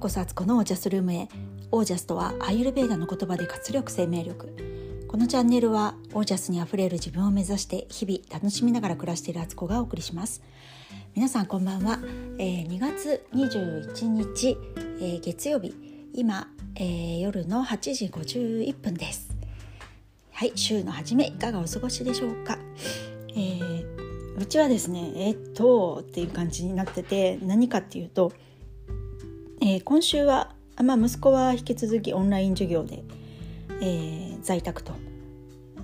こそアツコのオージャスルームへ。オージャスとはアイルベーダの言葉で活力生命力。このチャンネルはオージャスにあふれる自分を目指して日々楽しみながら暮らしているアツコがお送りします。皆さんこんばんは、えー、2月21日、えー、月曜日。今、えー、夜の8時51分です。はい週の初めいかがお過ごしでしょうか、えー、うちはですねえー、っとっていう感じになってて何かっていうとえー、今週は、まあ、息子は引き続きオンライン授業で、えー、在宅と。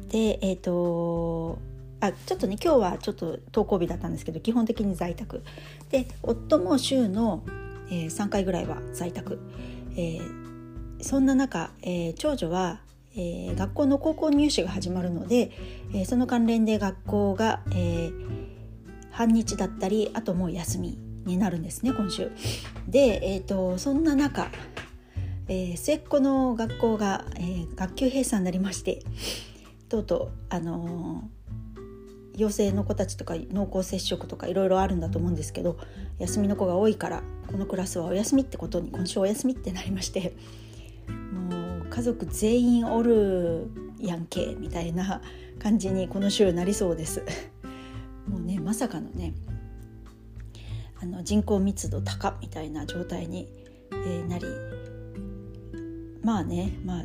でえっ、ー、とあちょっとね今日はちょっと登校日だったんですけど基本的に在宅。で夫も週の、えー、3回ぐらいは在宅、えー、そんな中、えー、長女は、えー、学校の高校入試が始まるので、えー、その関連で学校が、えー、半日だったりあともう休み。になるんですね今週。で、えーと、そんな中、えー、末っ子の学校が、えー、学級閉鎖になりましてとうとうあのー、陽性の子たちとか濃厚接触とかいろいろあるんだと思うんですけど休みの子が多いからこのクラスはお休みってことに今週お休みってなりましてもう家族全員おるやんけみたいな感じにこの週なりそうです。もうねまさかのねあの人口密度高みたいな状態に、え、なりまあねまあ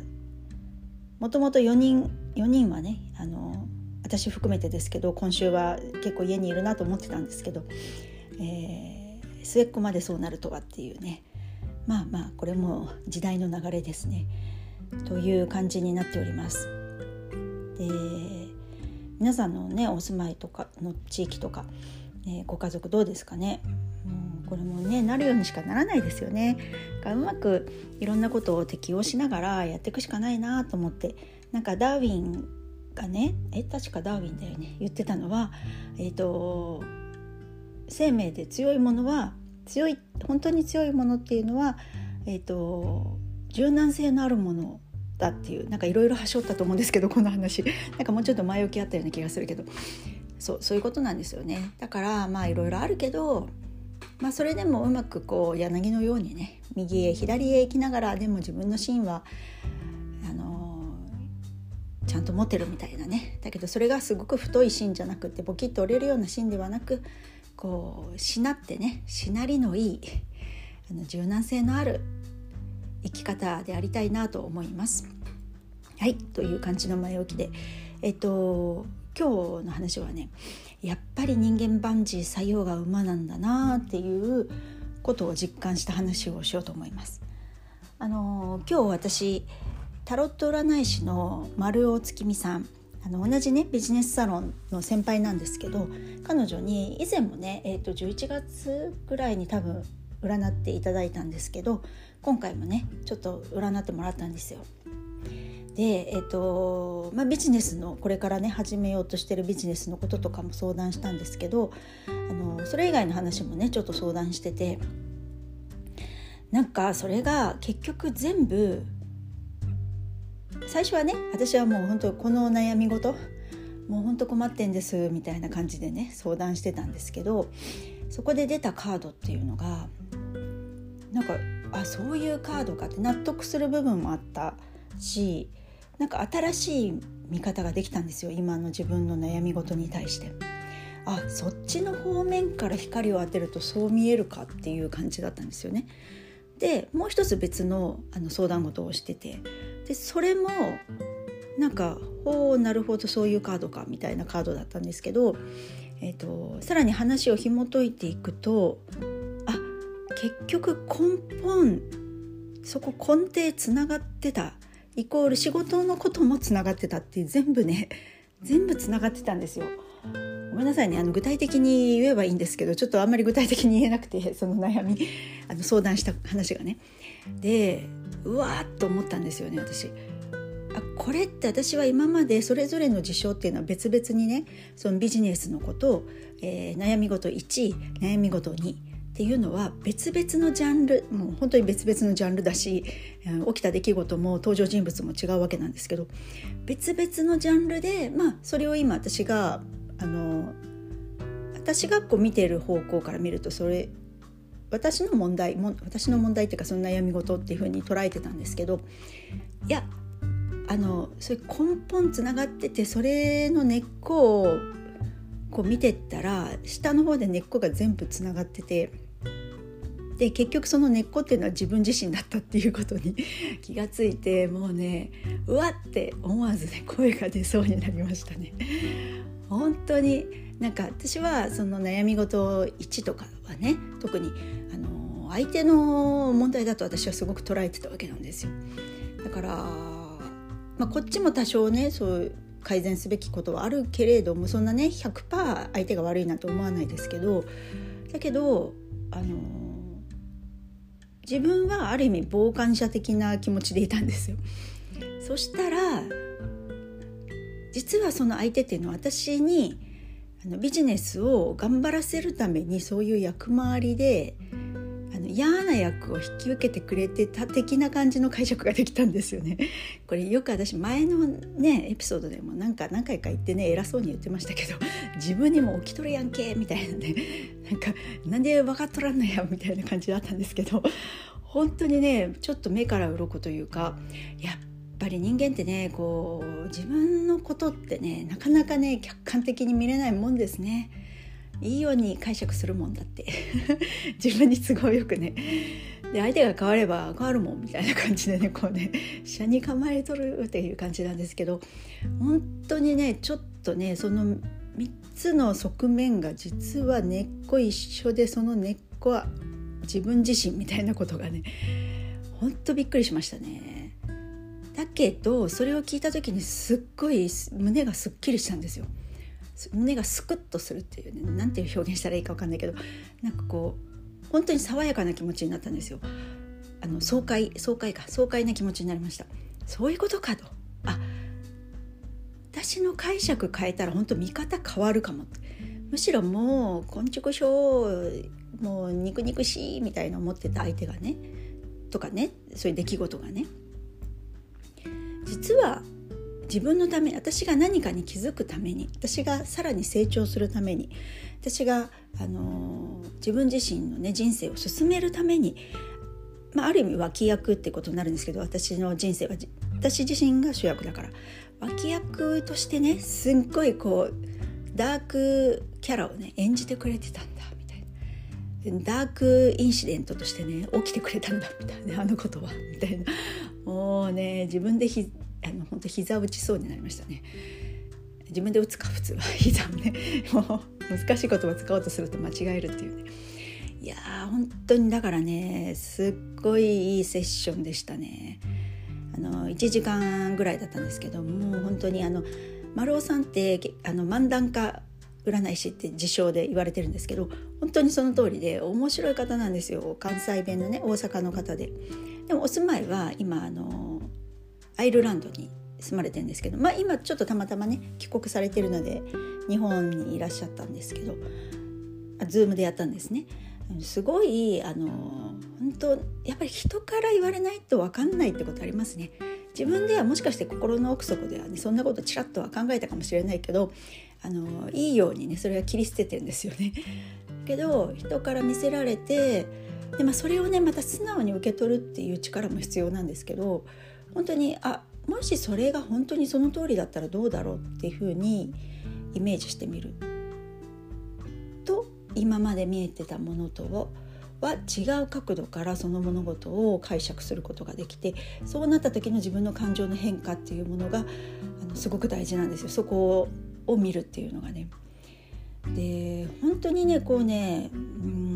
もともと4人4人はねあの私含めてですけど今週は結構家にいるなと思ってたんですけど、えー、末っ子までそうなるとはっていうね。まあまあこれも時代の流れですね。という感じになっております。で皆さんのねお住まいとかの地域とか、えー、ご家族どうですかね？これもねなるようにしかならないですよね。うまくいろんなことを適応しながらやっていくしかないなと思って。なんかダーウィンがねえ確かダーウィンだよね。言ってたのは、えーと、生命で強いものは強い本当に強いものっていうのは、えーと、柔軟性のあるものだっていうなんかいろいろはしょったと思うんですけどこの話。なんかもうちょっと前置きあったような気がするけど。そうそういうことなんですよね。だからまあいろいろあるけどまあ、それでもうまくこう柳のようにね右へ左へ行きながらでも自分の芯はあのー、ちゃんと持ってるみたいなね。だけどそれがすごく太い芯じゃなくてボキッと折れるような芯ではなくこうしなってねしなりのいいあの柔軟性のある生き方でありたいなと思います。はいという感じの前置きで。えっと今日の話はねやっぱり人間万事作用が馬なんだなっていうことを実感した話をしようと思います。あの今日私タロット占い師の丸尾月美さんあの同じねビジネスサロンの先輩なんですけど彼女に以前もね、えー、と11月ぐらいに多分占っていただいたんですけど今回もねちょっと占ってもらったんですよ。で、えーとまあ、ビジネスのこれからね始めようとしてるビジネスのこととかも相談したんですけどあのそれ以外の話もねちょっと相談しててなんかそれが結局全部最初はね私はもう本当この悩み事もう本当困ってんですみたいな感じでね相談してたんですけどそこで出たカードっていうのがなんかあそういうカードかって納得する部分もあったしなんか新しい見方ができたんですよ今の自分の悩み事に対して。あそっちの方面から光を当てるとそう見えるかっていう感じだったんですよね。でもう一つ別のあの相談事をしててでそれもなんか「ほうなるほどそういうカードか」みたいなカードだったんですけど、えーと、さらに話を紐解いていくとあ結局根本そこ根底つながってたイコール仕事のこともつながってたって全部ね全部つながってたんですよ。ごめんなさいねあの具体的に言えばいいんですけどちょっとあんまり具体的に言えなくて その悩みあの相談した話がね。でうわーっと思ったんですよね私。あこれって私は今までそれぞれの事象っていうのは別々にねそのビジネスのことえー、悩み事1悩み事2っていうのは別々のジャンルもう本当に別々のジャンルだし起きた出来事も登場人物も違うわけなんですけど別々のジャンルでまあそれを今私があの私がこう見てる方向から見るとそれ私の問題も私の問題っていうかその悩み事っていうふうに捉えてたんですけどいやあのそれ根本つながっててそれの根っこをこう見てったら下の方で根っこが全部つながっててで結局その根っこっていうのは自分自身だったっていうことに 気がついてもうねうわって思わずね声が出そうになりましたね。本当になんか私はその悩み事1とかはね特にあの相手の問題だと私はすごく捉えてたわけなんですよ。だから、まあ、こっちも多少ねそう改善すべきことはあるけれどもそんなね100%相手が悪いなと思わないですけどだけどあの自分はある意味傍観者的な気持ちでいたんですよ。そしたら実はその相手っていうのは私にあのビジネスを頑張らせるためにそういう役回りで嫌な役を引き受けてくれてた的な感じの解釈ができたんですよね。これよく私前のねエピソードでもなんか何回か言ってね偉そうに言ってましたけど 自分にも起きとるやんけみたいなね なんかなんで分かっとらんのやみたいな感じだったんですけど本当にねちょっと目から鱗というかやっぱり人間ってねこう自分のことってねなかなかね客観的に見れないもんですね。いいように解釈するもんだって 自分に都合よくねで相手が変われば変わるもんみたいな感じでねこうね車に構えとるっていう感じなんですけど本当にねちょっとねその3つの側面が実は根っこ一緒でその根っこは自分自身みたいなことがねほんとびっくりしましたね。だけどそれを聞いた時にすっごい胸がすっきりしたんですよ。胸がスクッとするっていうねなんていう表現したらいいか分かんないけどなんかこう本当に爽やかな気持ちになったんですよ。あの爽快爽快か爽快な気持ちになりました。そういうことかとあ私の解釈変えたら本当見方変わるかもむしろもう「こんちくしょうもう肉肉しい」みたいな思ってた相手がねとかねそういう出来事がね実は自分のため私が何かに気づくために私がさらに成長するために私が、あのー、自分自身の、ね、人生を進めるために、まあ、ある意味脇役ってことになるんですけど私の人生は私自身が主役だから。脇役としてねすっごいこうダークキャラをね演じてくれてたんだみたいな。ダークインシデントとしてね起きてくれたんだみたいなあのことはみたいな。もうね自分でひあの本当膝打ちそうになりましたね。自分で打つか普通は膝をね。もう難しい言葉使おうとすると間違えるっていうね。いやー本当にだからねすっごいいいセッションでしたね。あの1時間ぐらいだったんですけどもう本当にあの丸尾さんってあの漫談家占い師って自称で言われてるんですけど本当にその通りで面白い方なんですよ。関西弁のね大阪の方で。でもお住まいは今あのアイルランドに住まれてるんですけどまあ今ちょっとたまたまね帰国されてるので日本にいらっしゃったんですけどズームでやったんですね。すごいあの本当やっぱり人から言われないと分かんないってことありますね。自分ではもしかして心の奥底ではねそんなことちらっとは考えたかもしれないけどあのいいようにねそれは切り捨ててるんですよね。けど人から見せられてで、まあ、それをねまた素直に受け取るっていう力も必要なんですけど本当にあもしそれが本当にその通りだったらどうだろうっていうふうにイメージしてみると今まで見えてたものとは違う角度からその物事を解釈することができてそうなった時の自分の感情の変化っていうものがあのすごく大事なんですよそこを見るっていうのがね。で本当にねこうねうん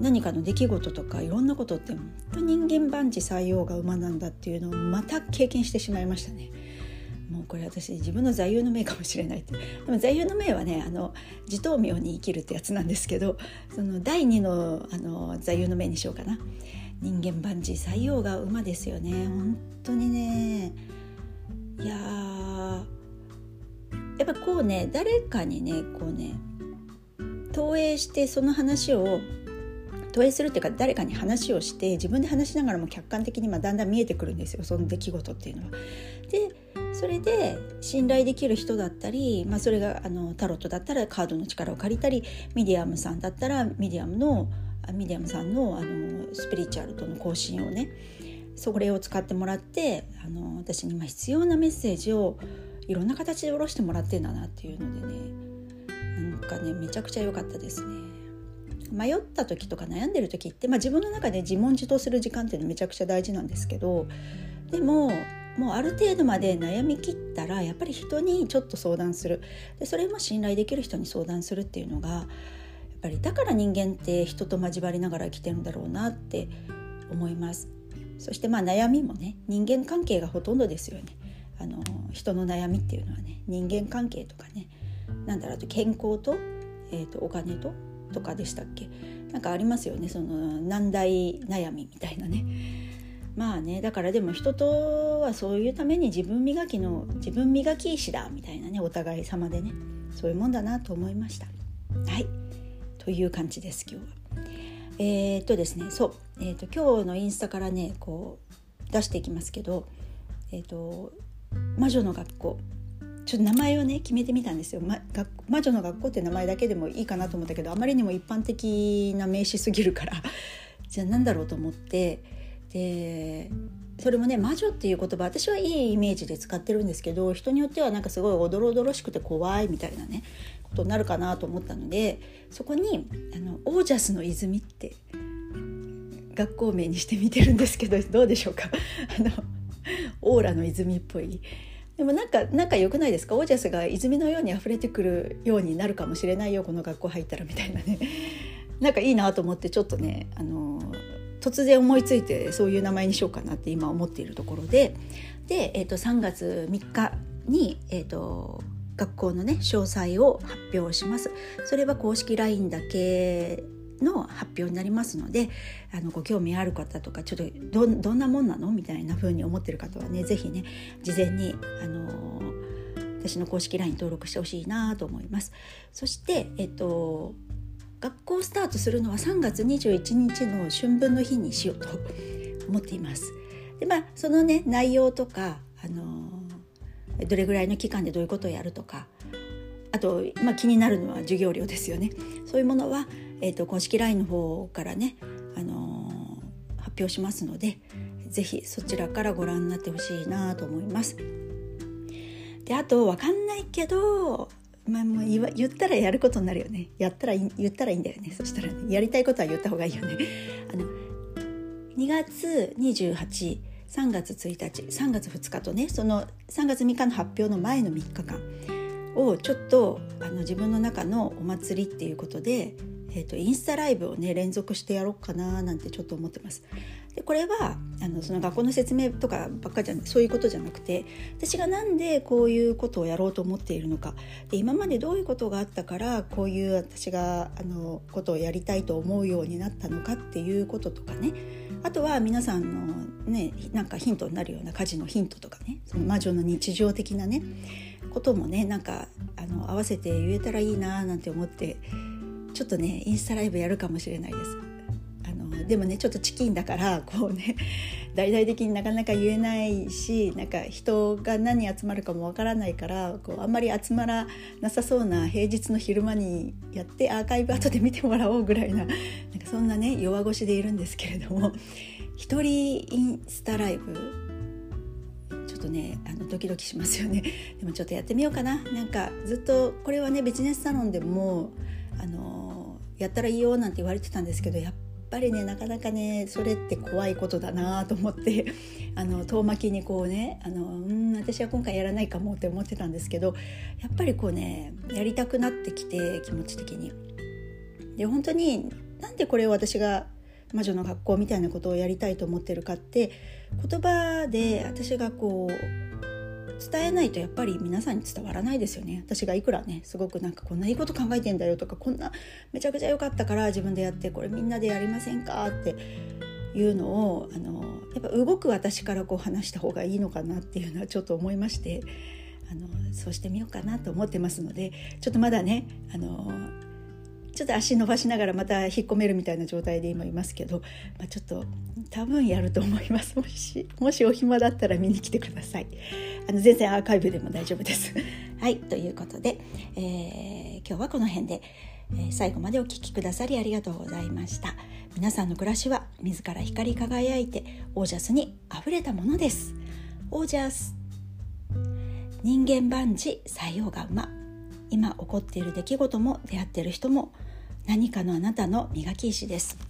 何かの出来事とかいろんなことって本当人間万事採用が馬なんだっていうのをまた経験してしまいましたね。もうこれ私自分の座右の銘かもしれないって。でも座右の銘はねあの自頭名に生きるってやつなんですけどその第2のあの座右の銘にしようかな。人間万事採用が馬ですよね。本当にね。いややっぱこうね誰かにねこうね投影してその話を投影するっていうか誰かに話をして自分で話しながらも客観的にまだんだん見えてくるんですよその出来事っていうのは。でそれで信頼できる人だったり、まあ、それがあのタロットだったらカードの力を借りたりミディアムさんだったらミディアムのミディアムさんのあのスピリチュアルとの交信をねそれを使ってもらってあの私に今必要なメッセージをいろんな形で下ろしてもらってんだなっていうのでねなんかねめちゃくちゃ良かったですね。迷った時とか悩んでる時って、まあ、自分の中で自問自答する時間っていうのめちゃくちゃ大事なんですけどでももうある程度まで悩みきったらやっぱり人にちょっと相談する。でそれも信頼できる人に相談するっていうのがやっぱりだから人間って人と交わりながら生きてるんだろうなって思います。そしてまあ悩みもね人間関係がほとんどですよね。あの人の悩みっていうのはね人間関係とかねなんだろうと健康と,、えーと、とお金ととかでしたっけ？なんかありますよね。その難題悩みみたいなね。まあねだからでも人とはそういうために自分磨きの自分磨き石だみたいなねお互い様でね。そういうもんだなと思いました。はい。という感じです今日は。えー、っとですねそう、えー、っと今日のインスタからねこう出していきますけどえ、っと魔女の学校。ちょっと名前をね決めてみたんですよ、ま、魔女の学校って名前だけでもいいかなと思ったけどあまりにも一般的な名詞すぎるから。じゃあ何だろうと思って。でそれもね魔女っていう言葉私はいいイメージで使ってるんですけど人によってはなんかすごいおどろおどろしくて怖いみたいなねことになるかなと思ったのでそこにあの「オージャスの泉」って学校名にしてみてるんですけどどうでしょうか？あのオーラの泉っぽい。でもなんかなんか良くないですか？オージャスが泉のように溢れてくるようになるかもしれないよこの学校入ったらみたいなね。なんかいいなと思ってちょっとねあの突然思いついてそういう名前にしようかなって今思っているところで。で、えー、と3月3日に、えーと、学校のね詳細を発表します。それは公式 LINE だけの発表になりますのであのご興味ある方とかちょっとどどんなもんなのみたいな風に思ってる方はね是非ね事前にあの私の公式 LINE 登録してほしいなと思います。そしてえっと学校スタートするのは3月21日の春分の日にしようと思っています。でまあそのね内容とか、あのー、どれぐらいの期間でどういうことをやるとかあと、まあ、気になるのは授業料ですよね。そういうものは、えーと、公式 LINE の方からね、あのー、発表しますので是非そちらからご覧になってほしいなと思います。であと分かんないけどまあ、もう言言ったらやることになるよねやったら言ったらいいんだよねそしたら、ね、やりたいことは言った方がいいよねあの2月283月1日3月2日とねその3月3日の発表の前の3日間をちょっとあの自分の中のお祭りっていうことで、えーと、インスタライブをね連続してやろうかななんてちょっと思ってます。でこれはあのその学校の説明とかばっかじゃそういうことじゃなくて私が何でこういうことをやろうと思っているのか。で今までどういうことがあったからこういう私があのことをやりたいと思うようになったのかっていうこととかね。あとは皆さんのねなんかヒントになるような家事のヒントとかね。その魔女の日常的なね。こともねなんかあの合わせて言えたらいいななんて思ってちょっとねインスタライブやるかもしれないです。あのでもねちょっとチキンだからこうね 大々的になかなか言えないしなんか人が何集まるかもわからないからこうあんまり集まらなさそうな平日の昼間にやってアーカイブ後で見てもらおうぐらいななんかそんなね弱腰でいるんですけれども一人インスタライブとねあのドキドキしますよね でもちょっとやってみようかななんかずっとこれはねビジネスサロンでもあのやったらいいよなんて言われてたんですけどやっぱりねなかなかねそれって怖いことだなと思って あの遠巻きにこうねあのうん私は今回やらないかもって思ってたんですけどやっぱりこうねやりたくなってきて気持ち的に。で本当になんでこれを私が魔女の学校みたいなことをやりたいと思ってるかって言葉で私がこう伝えないとやっぱり皆さんに伝わらないですよね。私がいくらねすごくなんかこんないいこと考えてんだよとかこんなめちゃくちゃ良かったから自分でやってこれみんなでやりませんかっていうのをあのやっぱ動く私からこう話した方がいいのかなっていうのはちょっと思いましてあのそうしてみようかなと思ってますのでちょっとまだねあのちょっと足伸ばしながらまた引っ込めるみたいな状態で今いますけど、まあ、ちょっと多分やると思います。もしもしお暇だったら見に来てください。あの全然アーカイブでも大丈夫です。はいということで、えー、今日はこの辺で、えー、最後までお聴きくださりありがとうございました。皆さんの暮らしは自ら光り輝いてオージャスにあふれたものです。オージャス。人間万事採用が馬。今起こっている出来事も出会っている人も何かのあなたの磨き石です。